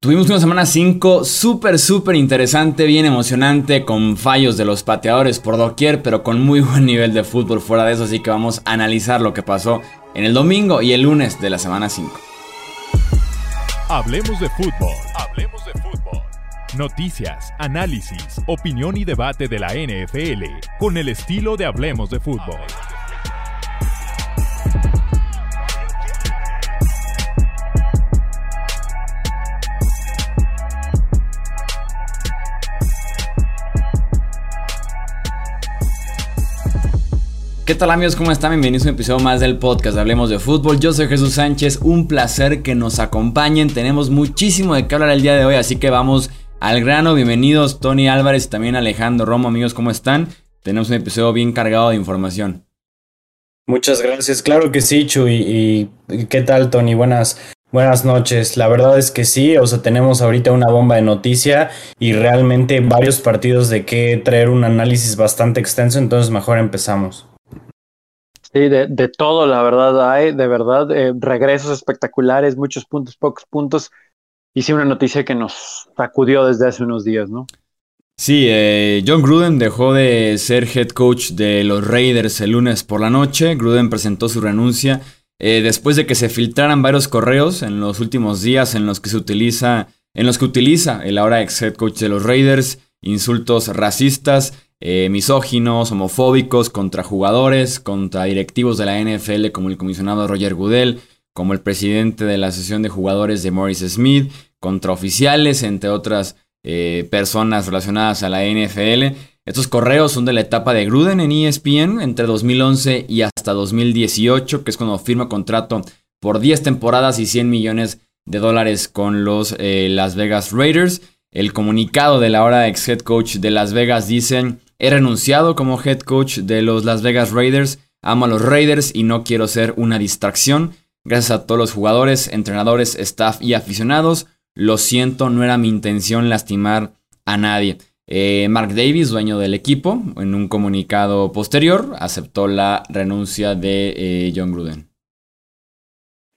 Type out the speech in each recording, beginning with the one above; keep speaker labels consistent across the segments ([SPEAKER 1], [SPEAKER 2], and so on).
[SPEAKER 1] Tuvimos una semana 5 súper, súper interesante, bien emocionante, con fallos de los pateadores por doquier, pero con muy buen nivel de fútbol fuera de eso, así que vamos a analizar lo que pasó en el domingo y el lunes de la semana 5.
[SPEAKER 2] Hablemos de fútbol. Hablemos de fútbol. Noticias, análisis, opinión y debate de la NFL con el estilo de Hablemos de fútbol.
[SPEAKER 1] ¿Qué tal amigos? ¿Cómo están? Bienvenidos a un episodio más del podcast Hablemos de Fútbol. Yo soy Jesús Sánchez, un placer que nos acompañen. Tenemos muchísimo de qué hablar el día de hoy, así que vamos al grano. Bienvenidos Tony Álvarez y también Alejandro Romo, amigos, ¿cómo están? Tenemos un episodio bien cargado de información.
[SPEAKER 3] Muchas gracias, claro que sí, Chuy. ¿Y qué tal, Tony? Buenas, Buenas noches, la verdad es que sí, o sea, tenemos ahorita una bomba de noticia y realmente varios partidos de qué traer un análisis bastante extenso, entonces mejor empezamos.
[SPEAKER 4] Sí, de, de, todo, la verdad, hay, de verdad, eh, regresos espectaculares, muchos puntos, pocos puntos. Sí, una noticia que nos sacudió desde hace unos días, ¿no?
[SPEAKER 1] Sí, eh, John Gruden dejó de ser head coach de los Raiders el lunes por la noche. Gruden presentó su renuncia eh, después de que se filtraran varios correos en los últimos días en los que se utiliza, en los que utiliza el ahora ex head coach de los Raiders, insultos racistas eh, misóginos, homofóbicos contra jugadores, contra directivos de la NFL como el comisionado Roger Goodell, como el presidente de la Asociación de Jugadores de Morris Smith, contra oficiales, entre otras eh, personas relacionadas a la NFL. Estos correos son de la etapa de Gruden en ESPN entre 2011 y hasta 2018, que es cuando firma contrato por 10 temporadas y 100 millones de dólares con los eh, Las Vegas Raiders. El comunicado de la hora ex head coach de Las Vegas dicen He renunciado como head coach de los Las Vegas Raiders. Amo a los Raiders y no quiero ser una distracción. Gracias a todos los jugadores, entrenadores, staff y aficionados. Lo siento, no era mi intención lastimar a nadie. Eh, Mark Davis, dueño del equipo, en un comunicado posterior, aceptó la renuncia de eh, John Gruden.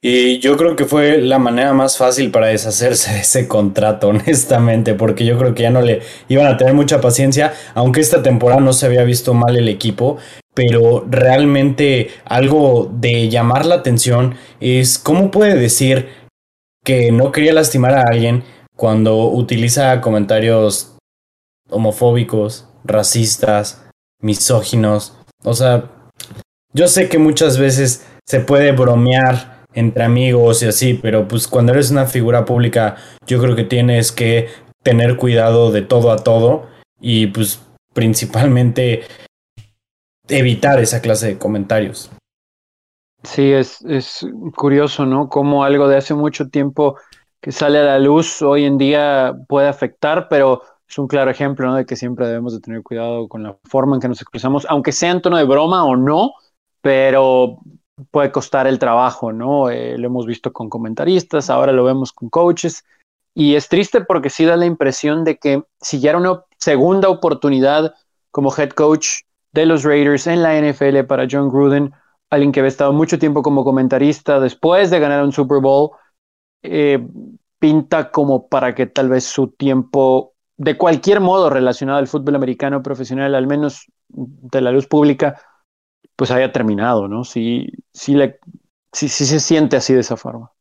[SPEAKER 3] Y yo creo que fue la manera más fácil para deshacerse de ese contrato, honestamente, porque yo creo que ya no le iban a tener mucha paciencia, aunque esta temporada no se había visto mal el equipo, pero realmente algo de llamar la atención es cómo puede decir que no quería lastimar a alguien cuando utiliza comentarios homofóbicos, racistas, misóginos. O sea, yo sé que muchas veces se puede bromear entre amigos y así, pero pues cuando eres una figura pública yo creo que tienes que tener cuidado de todo a todo y pues principalmente evitar esa clase de comentarios.
[SPEAKER 4] Sí, es, es curioso, ¿no? Como algo de hace mucho tiempo que sale a la luz hoy en día puede afectar, pero es un claro ejemplo, ¿no? De que siempre debemos de tener cuidado con la forma en que nos expresamos, aunque sea en tono de broma o no, pero puede costar el trabajo, ¿no? Eh, lo hemos visto con comentaristas, ahora lo vemos con coaches. Y es triste porque sí da la impresión de que si ya era una segunda oportunidad como head coach de los Raiders en la NFL para John Gruden, alguien que había estado mucho tiempo como comentarista después de ganar un Super Bowl, eh, pinta como para que tal vez su tiempo, de cualquier modo relacionado al fútbol americano profesional, al menos de la luz pública, pues haya terminado, ¿no? Sí, sí, le, sí, sí se siente así de esa forma.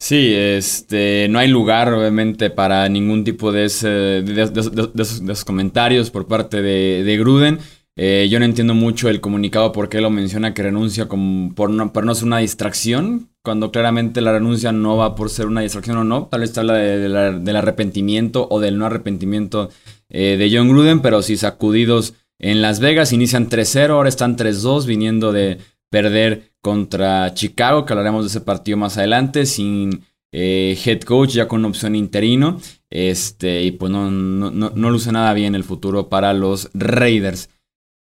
[SPEAKER 1] Sí, este, no hay lugar obviamente para ningún tipo de, ese, esos, comentarios por parte de, Gruden. Eh, yo no entiendo mucho el comunicado por qué lo menciona que renuncia como por, no, por no ser una distracción, cuando claramente la renuncia no va por ser una distracción o no. Tal vez habla del arrepentimiento o del no arrepentimiento eh, de John Gruden, pero sí sacudidos en Las Vegas. Inician 3-0, ahora están 3-2, viniendo de perder contra Chicago, que hablaremos de ese partido más adelante, sin eh, head coach, ya con opción interino. Este, y pues no, no, no, luce nada bien el futuro para los Raiders.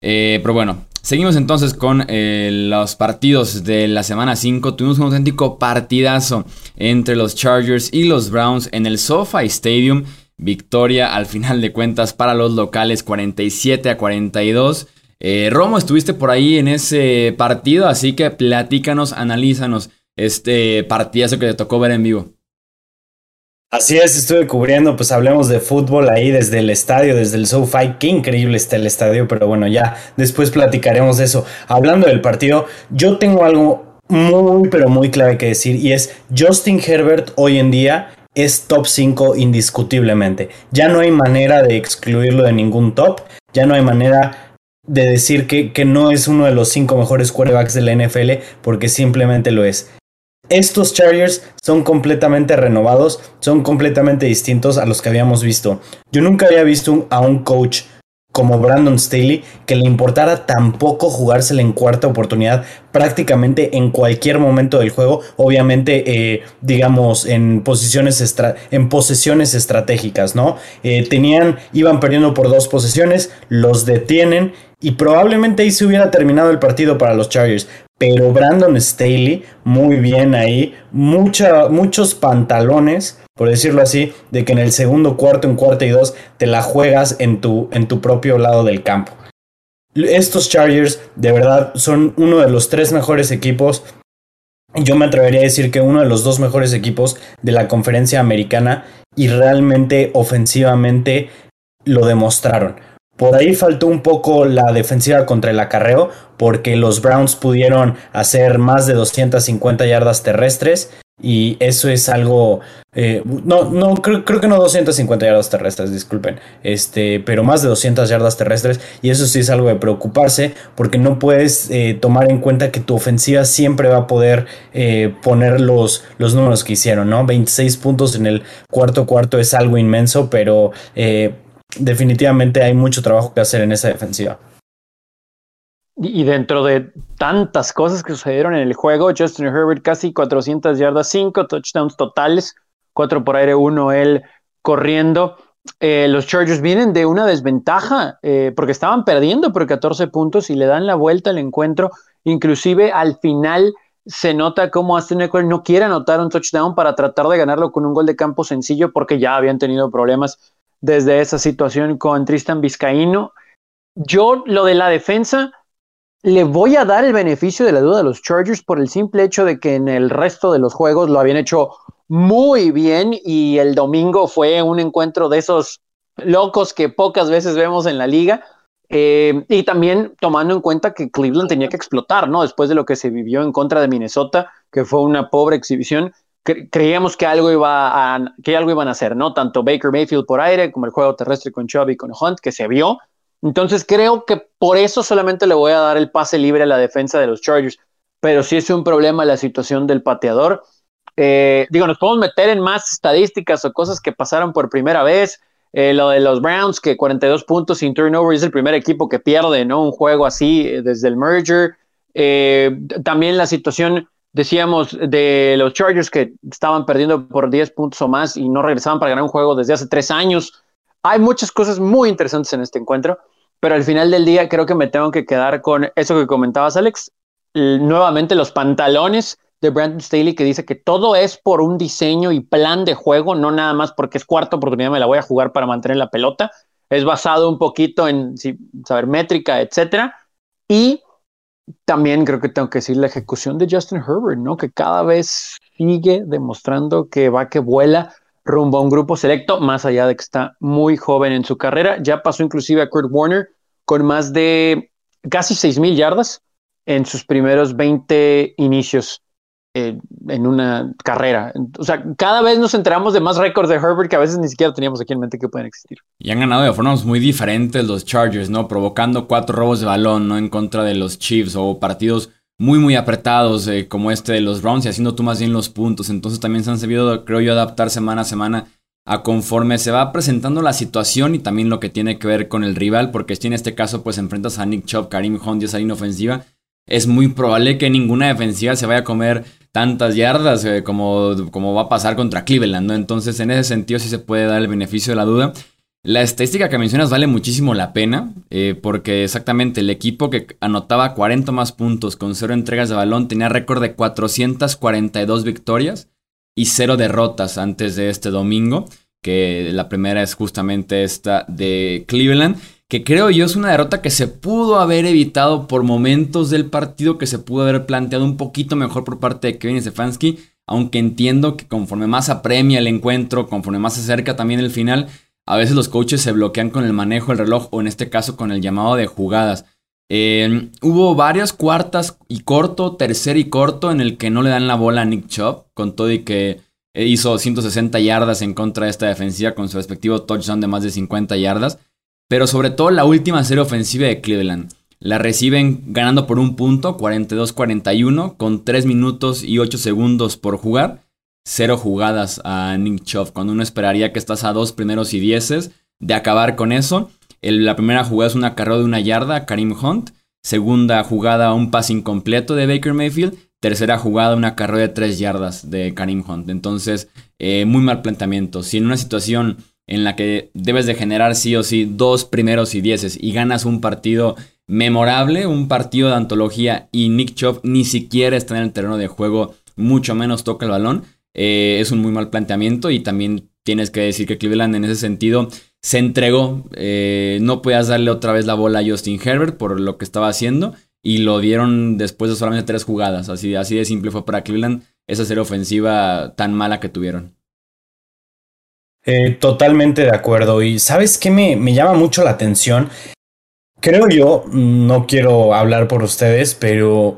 [SPEAKER 1] Eh, pero bueno, seguimos entonces con eh, los partidos de la semana 5. Tuvimos un auténtico partidazo entre los Chargers y los Browns en el SoFi Stadium. Victoria al final de cuentas para los locales 47 a 42. Eh, Romo, estuviste por ahí en ese partido, así que platícanos, analízanos este partidazo que te tocó ver en vivo.
[SPEAKER 3] Así es, estuve cubriendo, pues hablemos de fútbol ahí desde el estadio, desde el SoFi. Qué increíble está el estadio, pero bueno, ya después platicaremos de eso. Hablando del partido, yo tengo algo muy, pero muy clave que decir y es Justin Herbert hoy en día es top 5 indiscutiblemente. Ya no hay manera de excluirlo de ningún top, ya no hay manera de decir que, que no es uno de los 5 mejores quarterbacks de la NFL porque simplemente lo es. Estos Chargers son completamente renovados, son completamente distintos a los que habíamos visto. Yo nunca había visto a un coach como Brandon Staley que le importara tampoco jugársela en cuarta oportunidad prácticamente en cualquier momento del juego, obviamente eh, digamos en posiciones en posesiones estratégicas, ¿no? Eh, tenían, iban perdiendo por dos posesiones, los detienen y probablemente ahí se hubiera terminado el partido para los Chargers, pero Brandon Staley, muy bien ahí, muchos pantalones, por decirlo así, de que en el segundo cuarto, en cuarto y dos, te la juegas en tu, en tu propio lado del campo. Estos Chargers, de verdad, son uno de los tres mejores equipos. Yo me atrevería a decir que uno de los dos mejores equipos de la conferencia americana y realmente ofensivamente lo demostraron. Por ahí faltó un poco la defensiva contra el acarreo, porque los Browns pudieron hacer más de 250 yardas terrestres. Y eso es algo. Eh, no, no, creo, creo, que no 250 yardas terrestres, disculpen. Este, pero más de 200 yardas terrestres. Y eso sí es algo de preocuparse. Porque no puedes eh, tomar en cuenta que tu ofensiva siempre va a poder eh, poner los, los números que hicieron, ¿no? 26 puntos en el cuarto cuarto es algo inmenso, pero definitivamente hay mucho trabajo que hacer en esa defensiva.
[SPEAKER 4] Y dentro de tantas cosas que sucedieron en el juego, Justin Herbert casi 400 yardas, 5 touchdowns totales, 4 por aire, 1 él corriendo. Eh, los Chargers vienen de una desventaja eh, porque estaban perdiendo por 14 puntos y le dan la vuelta al encuentro. Inclusive al final se nota cómo Aston Eckler no quiere anotar un touchdown para tratar de ganarlo con un gol de campo sencillo porque ya habían tenido problemas desde esa situación con Tristan Vizcaíno. Yo lo de la defensa le voy a dar el beneficio de la duda a los Chargers por el simple hecho de que en el resto de los juegos lo habían hecho muy bien y el domingo fue un encuentro de esos locos que pocas veces vemos en la liga. Eh, y también tomando en cuenta que Cleveland tenía que explotar, ¿no? Después de lo que se vivió en contra de Minnesota, que fue una pobre exhibición, creíamos que algo iba a, que algo iban a hacer, ¿no? Tanto Baker Mayfield por aire como el juego terrestre con Chubb y con Hunt, que se vio. Entonces creo que por eso solamente le voy a dar el pase libre a la defensa de los Chargers. Pero sí es un problema la situación del pateador. Eh, digo, nos podemos meter en más estadísticas o cosas que pasaron por primera vez. Eh, lo de los Browns, que 42 puntos sin turnover es el primer equipo que pierde, ¿no? Un juego así eh, desde el merger. también la situación Decíamos de los Chargers que estaban perdiendo por 10 puntos o más y no regresaban para ganar un juego desde hace tres años. Hay muchas cosas muy interesantes en este encuentro, pero al final del día creo que me tengo que quedar con eso que comentabas, Alex. Nuevamente los pantalones de Brandon Staley que dice que todo es por un diseño y plan de juego, no nada más porque es cuarta oportunidad me la voy a jugar para mantener la pelota. Es basado un poquito en saber métrica, etcétera. Y también creo que tengo que decir la ejecución de Justin Herbert, ¿no? Que cada vez sigue demostrando que va que vuela rumbo a un grupo selecto, más allá de que está muy joven en su carrera. Ya pasó inclusive a Kurt Warner con más de casi 6.000 yardas en sus primeros 20 inicios eh, en una carrera. O sea, cada vez nos enteramos de más récords de Herbert que a veces ni siquiera teníamos aquí en mente que pueden existir.
[SPEAKER 1] Y han ganado de formas muy diferentes los Chargers, ¿no? Provocando cuatro robos de balón, ¿no? En contra de los Chiefs o partidos muy, muy apretados eh, como este de los Browns y haciendo tú más bien los puntos. Entonces también se han sabido, creo yo, adaptar semana a semana a conforme se va presentando la situación y también lo que tiene que ver con el rival, porque si en este caso pues enfrentas a Nick Chubb, Karim Hunt y esa línea ofensiva, es muy probable que ninguna defensiva se vaya a comer tantas yardas eh, como, como va a pasar contra Cleveland, ¿no? Entonces, en ese sentido sí se puede dar el beneficio de la duda. La estadística que mencionas vale muchísimo la pena, eh, porque exactamente el equipo que anotaba 40 más puntos con cero entregas de balón tenía récord de 442 victorias y cero derrotas antes de este domingo, que la primera es justamente esta de Cleveland que creo yo es una derrota que se pudo haber evitado por momentos del partido, que se pudo haber planteado un poquito mejor por parte de Kevin Stefanski. aunque entiendo que conforme más apremia el encuentro, conforme más se acerca también el final, a veces los coaches se bloquean con el manejo del reloj o en este caso con el llamado de jugadas. Eh, hubo varias cuartas y corto, tercer y corto en el que no le dan la bola a Nick Chubb, con todo y que hizo 160 yardas en contra de esta defensiva con su respectivo touchdown de más de 50 yardas. Pero sobre todo la última serie ofensiva de Cleveland. La reciben ganando por un punto, 42-41, con 3 minutos y 8 segundos por jugar. Cero jugadas a Nick Chubb, cuando uno esperaría que estás a dos primeros y dieces de acabar con eso. la primera jugada es una carrera de una yarda, Karim Hunt. Segunda jugada, un pase incompleto de Baker Mayfield. Tercera jugada, una carrera de 3 yardas de Karim Hunt. Entonces, eh, muy mal planteamiento. Si en una situación en la que debes de generar sí o sí dos primeros y dieces y ganas un partido memorable, un partido de antología y Nick Chubb ni siquiera está en el terreno de juego, mucho menos toca el balón, eh, es un muy mal planteamiento y también tienes que decir que Cleveland en ese sentido se entregó, eh, no podías darle otra vez la bola a Justin Herbert por lo que estaba haciendo y lo dieron después de solamente tres jugadas, así, así de simple fue para Cleveland esa serie ofensiva tan mala que tuvieron.
[SPEAKER 3] Eh, totalmente de acuerdo. Y sabes qué me, me llama mucho la atención. Creo yo, no quiero hablar por ustedes, pero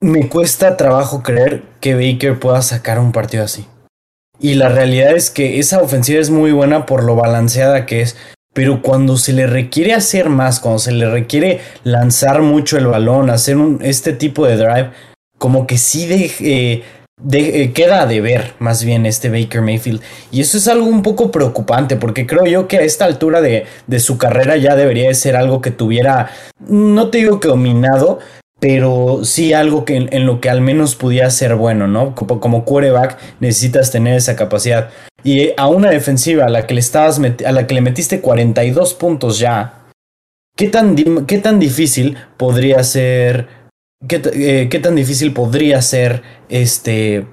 [SPEAKER 3] me cuesta trabajo creer que Baker pueda sacar un partido así. Y la realidad es que esa ofensiva es muy buena por lo balanceada que es. Pero cuando se le requiere hacer más, cuando se le requiere lanzar mucho el balón, hacer este tipo de drive, como que sí de, eh, de, queda de ver más bien este Baker Mayfield. Y eso es algo un poco preocupante porque creo yo que a esta altura de, de su carrera ya debería de ser algo que tuviera, no te digo que dominado, pero sí algo que en, lo que al menos pudiera ser bueno, ¿no? Como, como quarterback necesitas tener esa capacidad. Y a una defensiva a la que le, estabas a la que le metiste 42 puntos ya, ¿qué tan, qué tan difícil podría ser eh, ¿Qué, tan difícil podría ser este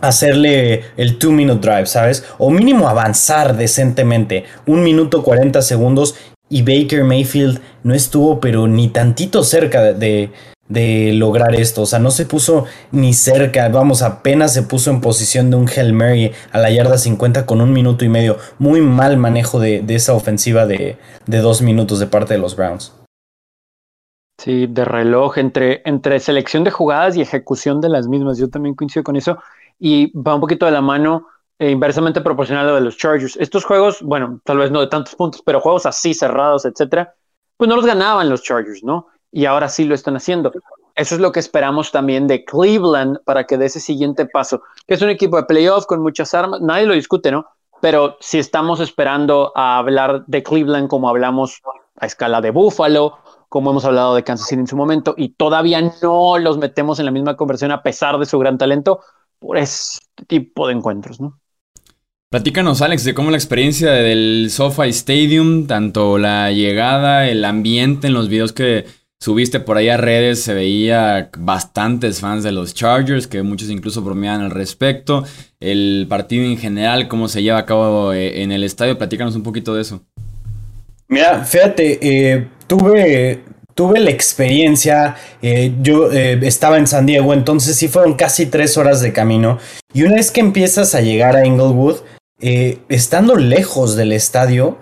[SPEAKER 3] hacerle el 2 minute drive, ¿sabes? O mínimo avanzar decentemente. Un minuto 40 segundos y Baker Mayfield no estuvo pero ni tantito cerca de, de, lograr esto. O sea, no se puso ni cerca. Vamos, apenas se puso en posición de un Hail Mary a la yarda 50 con un minuto y medio. Muy mal manejo de, de esa ofensiva de, de dos minutos de parte de los Browns.
[SPEAKER 4] Sí, de reloj, entre, entre selección de jugadas y ejecución de las mismas. Yo también coincido con eso. Y va un poquito de la mano, eh, inversamente proporcional a lo de los Chargers. Estos juegos, bueno, tal vez no de tantos puntos, pero juegos así cerrados, etcétera, pues no los ganaban los Chargers, ¿no? Y ahora sí lo están haciendo. Eso es lo que esperamos también de Cleveland para que dé ese siguiente paso, que es un equipo de playoff con muchas armas, nadie lo discute, ¿no? Pero si estamos esperando a hablar de Cleveland como hablamos a escala de Buffalo como hemos hablado de Kansas City en su momento, y todavía no los metemos en la misma conversión a pesar de su gran talento por este tipo de encuentros, ¿no?
[SPEAKER 1] Platícanos, Alex, de cómo la experiencia del SoFi Stadium, tanto la llegada, el ambiente en los videos que subiste por ahí a redes, se veía bastantes fans de los Chargers, que muchos incluso bromeaban al respecto. El partido en general, cómo se lleva a cabo eh, en el estadio, platícanos un poquito de eso.
[SPEAKER 3] Mira, fíjate, eh, tuve, tuve la experiencia, eh, yo eh, estaba en San Diego, entonces sí fueron casi tres horas de camino. Y una vez que empiezas a llegar a Inglewood, estando lejos del estadio,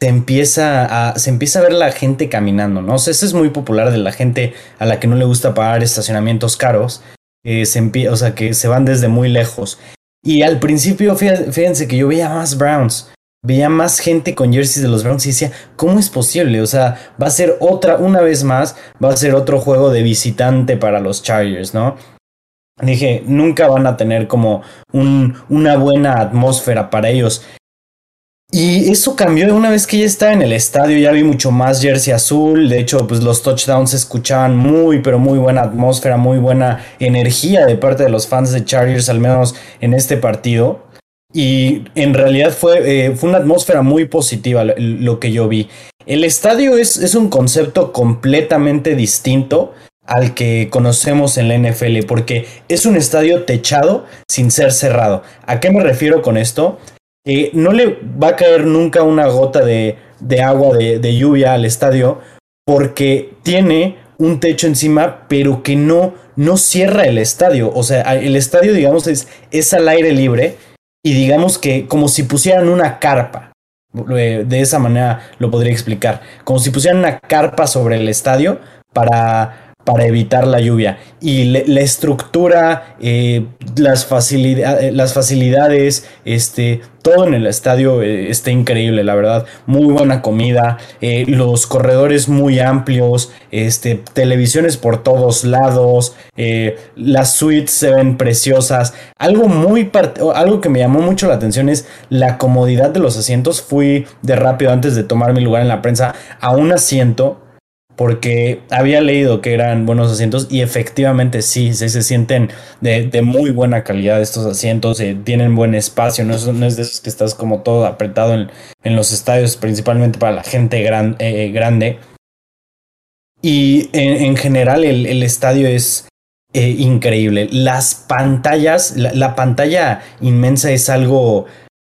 [SPEAKER 3] se empieza, a, se empieza a ver la gente caminando, ¿no? O sea, eso es muy popular de la gente a la que no le gusta pagar estacionamientos caros. se o sea, que se van desde muy lejos. Y al principio, fíjense que yo veía más Browns veía más gente con jerseys de los Browns y decía, ¿cómo es posible? O sea, va a ser otra, una vez más, va a ser otro juego de visitante para los Chargers, ¿no? Dije, nunca van a tener como un, una buena atmósfera para ellos. Y eso cambió una vez que ya estaba en el estadio, ya vi mucho más jersey azul, de hecho pues los touchdowns se escuchaban muy pero muy buena atmósfera, muy buena energía de parte de los fans de Chargers, al menos en este partido. Y en realidad fue, eh, fue una atmósfera muy positiva lo, que yo vi. El estadio es, es, un concepto completamente distinto al que conocemos en la NFL, porque es un estadio techado sin ser cerrado. ¿A qué me refiero con esto? Eh, no le va a caer nunca una gota de, de agua de, de lluvia al estadio, porque tiene un techo encima, pero que no no cierra el estadio. O sea, el estadio, digamos, es, es al aire libre y digamos que como si pusieran una carpa. Eh, de esa manera lo podría explicar. Como si pusieran una carpa sobre el estadio para para evitar la lluvia. Y la estructura, eh, las, eh, las facilidades, este, todo en el estadio eh, está increíble, la verdad. Muy buena comida, los corredores muy amplios, este, televisiones por todos lados, las suites se ven preciosas. Algo muy algo que me llamó mucho la atención es la comodidad de los asientos. Fui de rápido antes de tomar mi lugar en la prensa a un asiento porque había leído que eran buenos asientos y efectivamente sí, se sienten de, muy buena calidad estos asientos, eh, tienen buen espacio, no es, no es, de esos que estás como todo apretado en, en los estadios, principalmente para la gente gran, eh, grande. Y en, general el, el, estadio es eh, increíble. Las pantallas, la pantalla inmensa es algo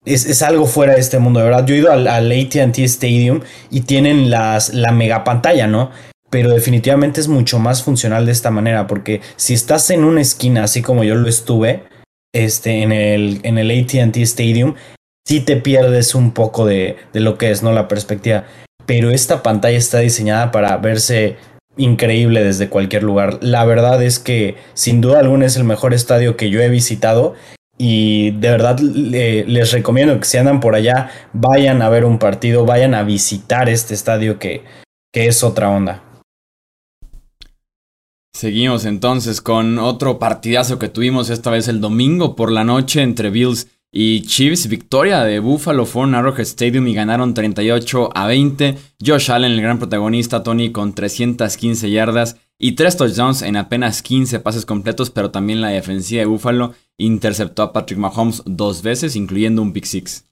[SPEAKER 3] es, algo fuera de este mundo, de verdad. Yo he ido al, ATT Stadium y tienen las, la mega pantalla, ¿no? Pero definitivamente es mucho más funcional de esta manera, porque si estás en una esquina, así como yo lo estuve, este, en el, en el ATT Stadium, sí te pierdes un poco de, de lo que es, ¿no? La perspectiva. Pero esta pantalla está diseñada para verse increíble desde cualquier lugar. La verdad es que sin duda alguna es el mejor estadio que yo he visitado y de verdad les recomiendo que si andan por allá, vayan a ver un partido, vayan a visitar este estadio que, que es otra onda.
[SPEAKER 1] Seguimos entonces con otro partidazo que tuvimos esta vez el domingo por la noche entre Bills y Chiefs. Victoria de Buffalo fue en Arrowhead Stadium y ganaron 38 a 20. Josh Allen, el gran protagonista, Tony con 315 yardas y 3 touchdowns en apenas 15 pases completos, pero también la defensiva de Buffalo interceptó a Patrick Mahomes dos veces, incluyendo un pick six.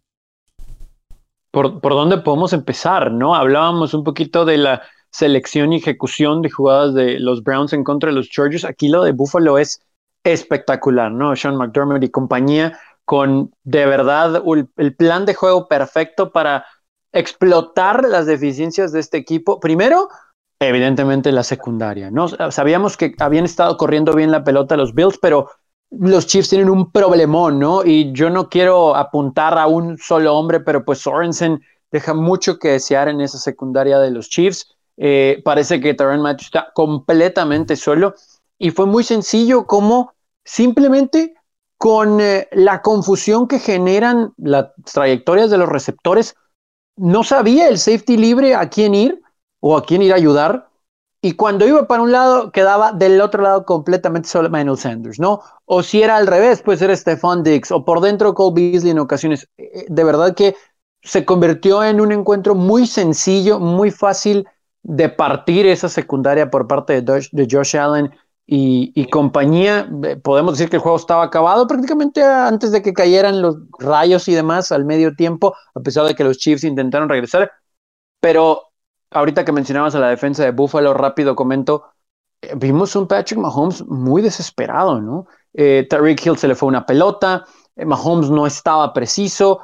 [SPEAKER 4] ¿Por, ¿Por dónde podemos empezar? ¿No? Hablábamos un poquito de la selección y ejecución de jugadas de los Browns en contra de los Chargers. Aquí lo de Buffalo es espectacular, ¿no? Sean McDermott y compañía con de verdad el plan de juego perfecto para explotar las deficiencias de este equipo. Primero, evidentemente la secundaria, ¿no? Sabíamos que habían estado corriendo bien la pelota los Bills, pero los Chiefs tienen un problemón, ¿no? Y yo no quiero apuntar a un solo hombre, pero pues Sorensen deja mucho que desear en esa secundaria de los Chiefs. Eh, parece que Taron Matthews está completamente solo y fue muy sencillo como simplemente con eh, la confusión que generan las trayectorias de los receptores, no sabía el safety libre a quién ir o a quién ir a ayudar y cuando iba para un lado, quedaba del otro lado completamente solo Manuel Sanders, ¿no? O si era al revés, pues era Stephon Diggs, o por dentro Cole Beasley en ocasiones. Eh, eh, de verdad que se convirtió en un encuentro muy sencillo, muy fácil de partir esa secundaria por parte de Josh, de Josh Allen y, compañía. Eh, podemos decir que el juego estaba acabado prácticamente antes de que cayeran los rayos y demás al medio tiempo, a pesar de que los Chiefs intentaron regresar. Pero ahorita que mencionabas a la defensa de Buffalo, rápido comento, eh, vimos un Patrick Mahomes muy desesperado, ¿no? Eh, Tariq Hill se le fue una pelota, eh, Mahomes no estaba preciso.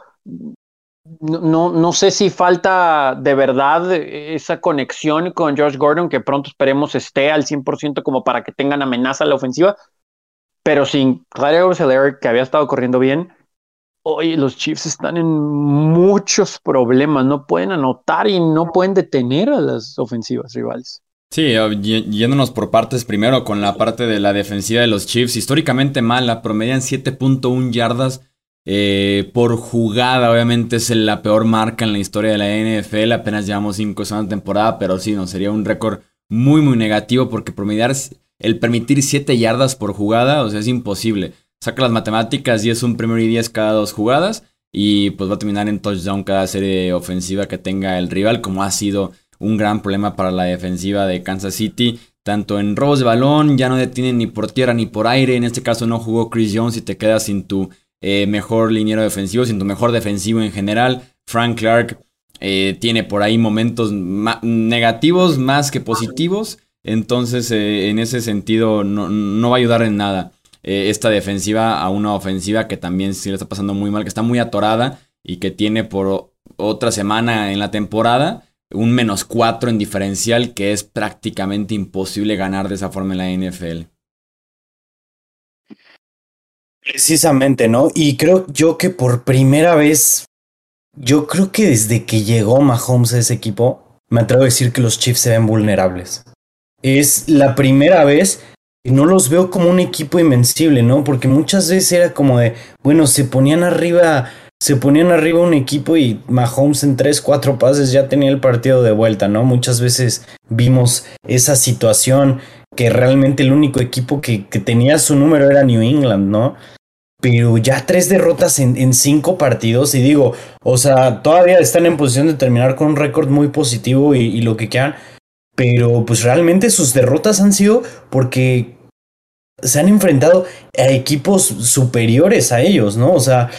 [SPEAKER 4] No, no, sé si falta de verdad esa conexión con Josh Gordon, que pronto esperemos esté al 100% como para que tengan amenaza a la ofensiva, pero sin Clyde que había estado corriendo bien, Oye, los Chiefs están en muchos problemas, no pueden anotar y no pueden detener a las ofensivas rivales.
[SPEAKER 1] Sí, yéndonos por partes primero con la parte de la defensiva de los Chiefs, históricamente mala, promedian 7.1 yardas eh, por jugada, obviamente es la peor marca en la historia de la NFL, apenas llevamos 5 semanas de temporada, pero sí, no, sería un récord muy, muy negativo porque promediar, el permitir 7 yardas por jugada, o sea, es imposible saca las matemáticas y es un primero y 10 cada dos jugadas y pues va a terminar en touchdown cada serie ofensiva que tenga el rival, como ha sido un gran problema para la defensiva de Kansas City. Tanto en robos de balón, ya no detienen ni por tierra ni por aire. En este caso no jugó Chris Jones y te quedas sin tu eh, mejor liniero defensivo, sin tu mejor defensivo en general. Frank Clark eh, tiene por ahí momentos negativos más que positivos. Entonces, eh, en ese sentido, no, no va a ayudar en nada. Eh, esta defensiva a una ofensiva que también sí le está pasando muy mal, que está muy atorada y que tiene por otra semana en la temporada un menos 4 en diferencial que es prácticamente imposible ganar de esa forma en la NFL.
[SPEAKER 3] Precisamente, ¿no? Y creo yo que por primera vez, yo creo que desde que llegó Mahomes a ese equipo, me atrevo a decir que los Chiefs se ven vulnerables. Es la primera vez no los veo como un equipo invencible, ¿no? Porque muchas veces era como de, bueno, se ponían arriba se ponían arriba un equipo y Mahomes en 3, 4 pases ya tenía el partido de vuelta, ¿no? Muchas veces vimos esa situación que realmente el único equipo que, tenía su número era New England, ¿no? Pero ya tres derrotas en, cinco partidos y digo, o sea, todavía están en posición de terminar con un récord muy positivo y, y lo que quieran, pero pues realmente sus derrotas han sido porque se han enfrentado a equipos superiores a ellos, ¿no? O sea,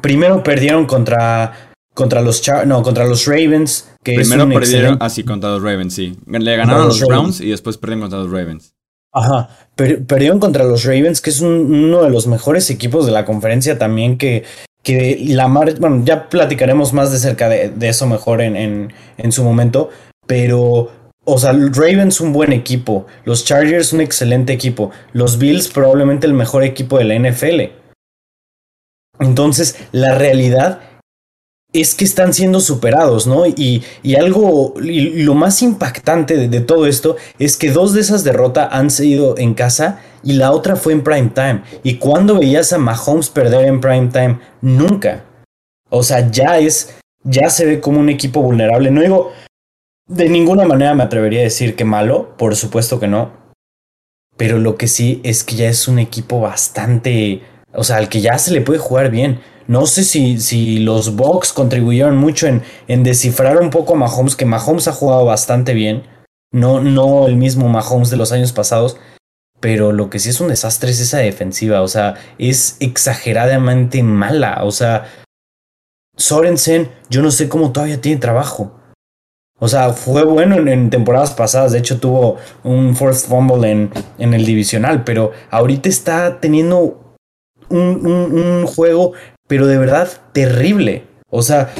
[SPEAKER 3] primero perdieron contra contra los no, contra los Ravens,
[SPEAKER 1] que Primero perdieron así contra los Ravens, sí. Le ganaron a los, Browns y después perdieron contra los Ravens.
[SPEAKER 3] Ajá, perdieron contra los Ravens, que es uno de los mejores equipos de la conferencia también que que la mar, bueno, ya platicaremos más de cerca de, eso mejor en, en, en, su momento, pero, o sea, Ravens un buen equipo, los Chargers un excelente equipo, los Bills probablemente el mejor equipo de la NFL. Entonces, la realidad es que están siendo superados, ¿no? Y, y algo, y lo más impactante de, todo esto es que dos de esas derrotas han sido en casa y la otra fue en prime time. ¿Y cuando veías a Mahomes perder en prime time? Nunca. O sea, ya es, ya se ve como un equipo vulnerable. No digo, de ninguna manera me atrevería a decir que malo, por supuesto que no. Pero lo que sí es que ya es un equipo bastante o sea, al que ya se le puede jugar bien. No sé si, si los Bucks contribuyeron mucho en, en descifrar un poco a Mahomes, que Mahomes ha jugado bastante bien. No, no el mismo Mahomes de los años pasados. Pero lo que sí es un desastre es esa defensiva. O sea, es exageradamente mala. O sea, Sorensen, yo no sé cómo todavía tiene trabajo. O sea, fue bueno en, temporadas pasadas. De hecho, tuvo un fourth fumble en, en el divisional. Pero ahorita está teniendo un, juego, pero de verdad terrible. O sea,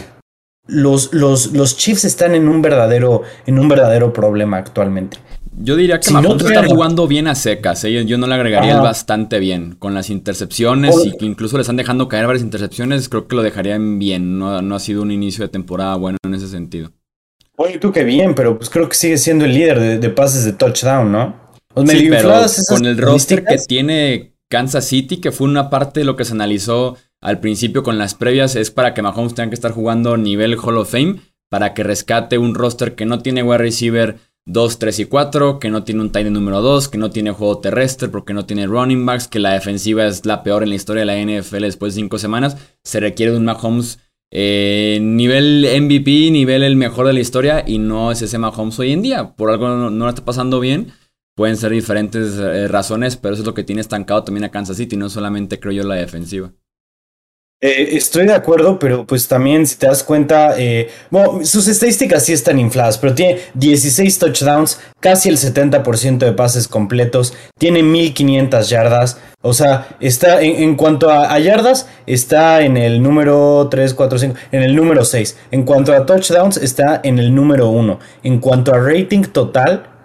[SPEAKER 3] los, los, los Chiefs están en un verdadero, en un verdadero problema actualmente.
[SPEAKER 1] Yo diría que Mahomes está jugando bien a secas. ¿eh? Yo no le agregaría el bastante bien. Con las intercepciones y que incluso les están dejando caer varias intercepciones, creo que lo dejarían bien. No, no ha sido un inicio de temporada bueno en ese sentido.
[SPEAKER 3] Oye, tú que bien, pero pues creo que sigue siendo el líder de, pases de touchdown, ¿no?
[SPEAKER 1] sí, pero con el roster que tiene Kansas City, que fue una parte de lo que se analizó al principio con las previas, es para que Mahomes tenga que estar jugando nivel Hall of Fame, para que rescate un roster que no tiene wide receiver 2, 3 y 4, que no tiene un tight número 2, que no tiene juego terrestre, porque no tiene running backs, que la defensiva es la peor en la historia de la NFL después de 5 semanas. Se requiere de un Mahomes eh, nivel MVP, nivel el mejor de la historia, y no es ese Mahomes hoy en día. Por algo no, no está pasando bien. Pueden ser diferentes eh, razones, pero eso es lo que tiene estancado también a Kansas City, no solamente creo yo la defensiva.
[SPEAKER 3] Eh, estoy de acuerdo, pero pues también si te das cuenta, eh, bueno, sus estadísticas sí están infladas, pero tiene 16 touchdowns, casi el 70% de pases completos, tiene 1500 yardas, o sea, está en, cuanto a, a, yardas, está en el número 3, 4, 5, en el número 6. En cuanto a touchdowns, está en el número 1. En cuanto a rating total,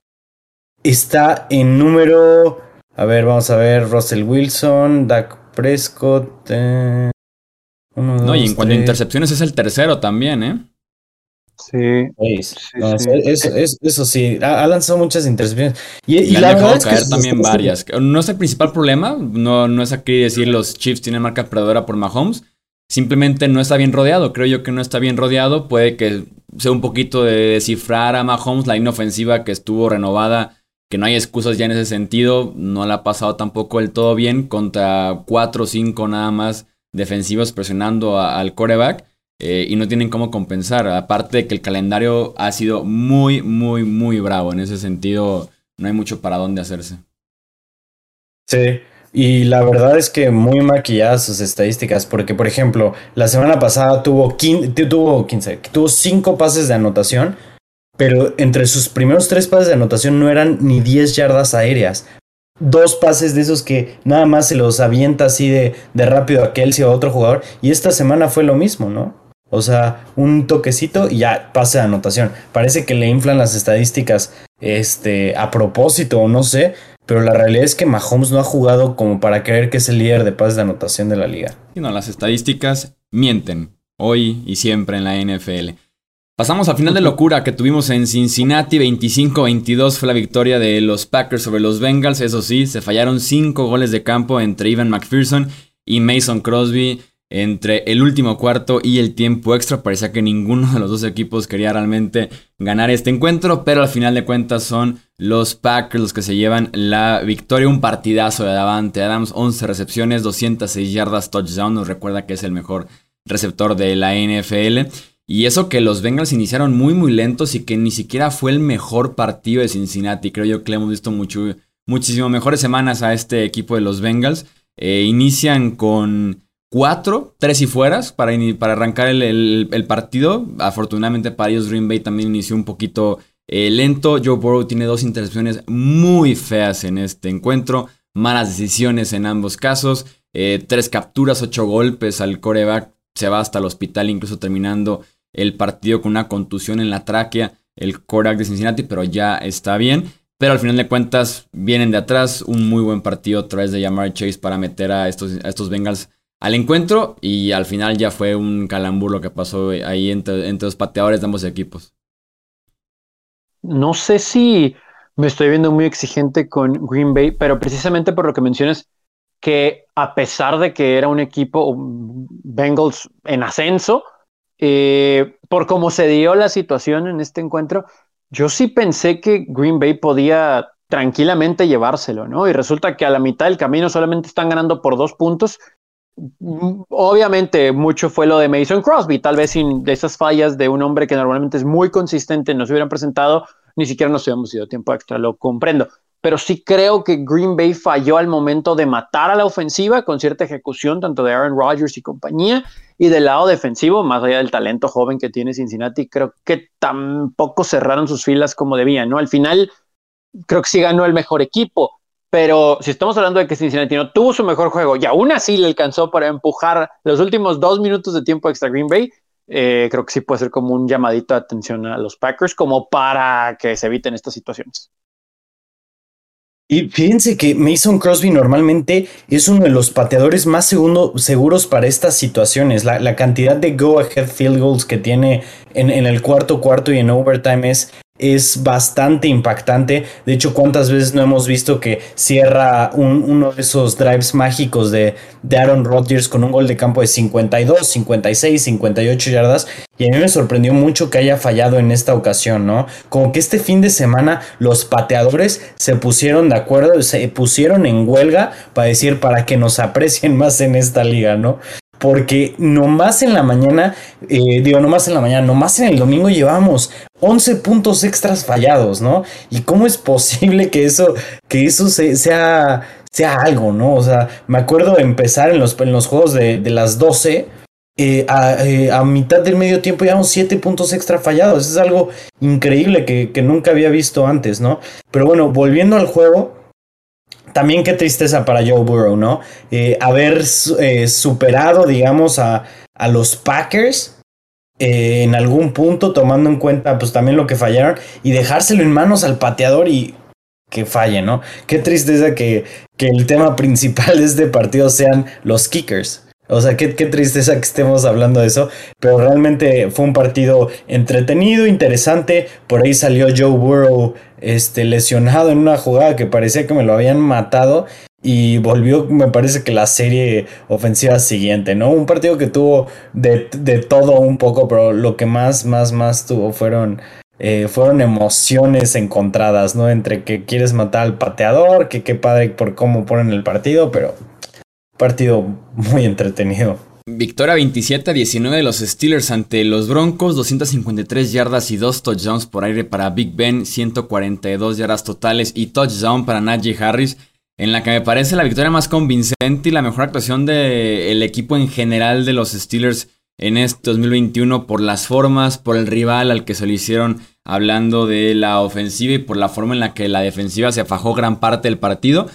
[SPEAKER 3] está en número. A ver, vamos a ver. Russell Wilson, Dak Prescott. Eh,
[SPEAKER 1] no, y en cuanto a intercepciones es el tercero también, ¿eh?
[SPEAKER 3] Sí. eso, sí, ha, lanzado muchas intercepciones. Y,
[SPEAKER 1] y la han dejado caer también varias. No es el principal problema, no, no es aquí decir los Chiefs tienen marca perdedora por Mahomes. Simplemente no está bien rodeado. Creo yo que no está bien rodeado. Puede que sea un poquito de descifrar a Mahomes, la inofensiva que estuvo renovada que no hay excusas ya en ese sentido. No la ha pasado tampoco el todo bien contra 4 o 5 nada más defensivos presionando al coreback. Eh, y no tienen cómo compensar. Aparte de que el calendario ha sido muy, muy, muy bravo. En ese sentido, no hay mucho para dónde hacerse.
[SPEAKER 3] Sí, y la verdad es que muy maquilladas sus estadísticas, porque por ejemplo, la semana pasada tuvo, tuvo 15, tuvo 5 pases de anotación, pero entre sus primeros tres pases de anotación no eran ni 10 yardas aéreas. Dos pases de esos que nada más se los avienta así de, de rápido a Kelsey o a otro jugador. Y esta semana fue lo mismo, ¿no? O sea, un toquecito y ya pase de anotación. Parece que le inflan las estadísticas este, a propósito o no sé, pero la realidad es que Mahomes no ha jugado como para creer que es el líder de pases de anotación de la liga.
[SPEAKER 1] No, las estadísticas mienten, hoy y siempre en la NFL. Pasamos al final de locura que tuvimos en Cincinnati, 25-22 fue la victoria de los Packers sobre los Bengals, eso sí, se fallaron 5 goles de campo entre Ivan McPherson y Mason Crosby entre el último cuarto y el tiempo extra. Parecía que ninguno de los dos equipos quería realmente ganar este encuentro, pero al final de cuentas son los Packers los que se llevan la victoria. Un partidazo de Davante Adams, 11 recepciones, 206 yardas, touchdown. Nos recuerda que es el mejor receptor de la NFL. Y eso que los Bengals iniciaron muy muy lentos y que ni siquiera fue el mejor partido de Cincinnati. Creo yo que le hemos visto mucho, muchísimo mejores semanas a este equipo de los Bengals. Eh, inician con cuatro, tres y fueras para, para arrancar el, partido. Afortunadamente para ellos Green Bay también inició un poquito eh, lento. Joe Burrow tiene dos intercepciones muy feas en este encuentro. Malas decisiones en ambos casos. Eh, tres capturas, ocho golpes al coreback. Se va hasta el hospital incluso terminando el partido con una contusión en la tráquea, el Korak de Cincinnati, pero ya está bien. Pero al final de cuentas vienen de atrás, un muy buen partido a través de Yamar Chase para meter a estos, a estos Bengals al encuentro y al final ya fue un calambur lo que pasó ahí entre, entre los pateadores de ambos equipos.
[SPEAKER 4] No sé si me estoy viendo muy exigente con Green Bay, pero precisamente por lo que mencionas, que a pesar de que era un equipo Bengals en ascenso, eh, por cómo se dio la situación en este encuentro, yo sí pensé que Green Bay podía tranquilamente llevárselo, ¿no? Y resulta que a la mitad del camino solamente están ganando por dos puntos. Mm, obviamente, mucho fue lo de Mason Crosby, tal vez sin esas fallas de un hombre que normalmente es muy consistente, no se hubieran presentado, ni siquiera nos hubiéramos ido tiempo extra, lo comprendo pero sí creo que Green Bay falló al momento de matar a la ofensiva con cierta ejecución tanto de Aaron Rodgers y compañía y del lado defensivo, más allá del talento joven que tiene Cincinnati, creo que tampoco cerraron sus filas como debían, ¿no? Al final, creo que sí ganó el mejor equipo, pero si estamos hablando de que Cincinnati no tuvo su mejor juego y aún así le alcanzó para empujar los últimos dos minutos de tiempo extra Green Bay, eh, creo que sí puede ser como un llamadito de atención a los Packers como para que se eviten estas situaciones.
[SPEAKER 3] Y fíjense que Mason Crosby normalmente es uno de los pateadores más seguros para estas situaciones. La, cantidad de go-ahead field goals que tiene en, en, el cuarto cuarto y en overtime es es bastante impactante. De hecho, cuántas veces no hemos visto que cierra uno de esos drives mágicos de, de, Aaron Rodgers con un gol de campo de 52, 56, 58 yardas. Y a mí me sorprendió mucho que haya fallado en esta ocasión, ¿no? Como que este fin de semana los pateadores se pusieron de acuerdo, se pusieron en huelga para decir para que nos aprecien más en esta liga, ¿no? Porque nomás en la mañana, eh, digo, nomás en la mañana, nomás en el domingo llevamos 11 puntos extras fallados, ¿no? Y cómo es posible que eso, que eso sea, sea algo, ¿no? O sea, me acuerdo de empezar en los, en los juegos de, las 12, eh, eh, a, mitad del medio tiempo llevamos 7 puntos extra fallados. Es algo increíble que, que nunca había visto antes, ¿no? Pero bueno, volviendo al juego, también qué tristeza para Joe Burrow, ¿no? Eh, haber eh, superado, digamos, a, a los Packers eh, en algún punto, tomando en cuenta, pues también lo que fallaron, y dejárselo en manos al pateador y que falle, ¿no? Qué tristeza que, que el tema principal de este partido sean los kickers. O sea, qué, qué, tristeza que estemos hablando de eso, pero realmente fue un partido entretenido, interesante. Por ahí salió Joe Burrow este, lesionado en una jugada que parecía que me lo habían matado y volvió, me parece que la serie ofensiva siguiente, ¿no? Un partido que tuvo de, de todo un poco, pero lo que más, más, más tuvo fueron, eh, fueron emociones encontradas, ¿no? Entre que quieres matar al pateador, que qué padre por cómo ponen el partido, pero partido muy entretenido.
[SPEAKER 1] Victoria 27 19 de los Steelers ante los Broncos, 253 yardas y 2 touchdowns por aire para Big Ben, 142 yardas totales y touchdown para Najee Harris, en la que me parece la victoria más convincente y la mejor actuación del equipo en general de los Steelers en este 2021 por las formas, por el rival al que se lo hicieron hablando de la ofensiva y por la forma en la que la defensiva se afajó gran parte del partido.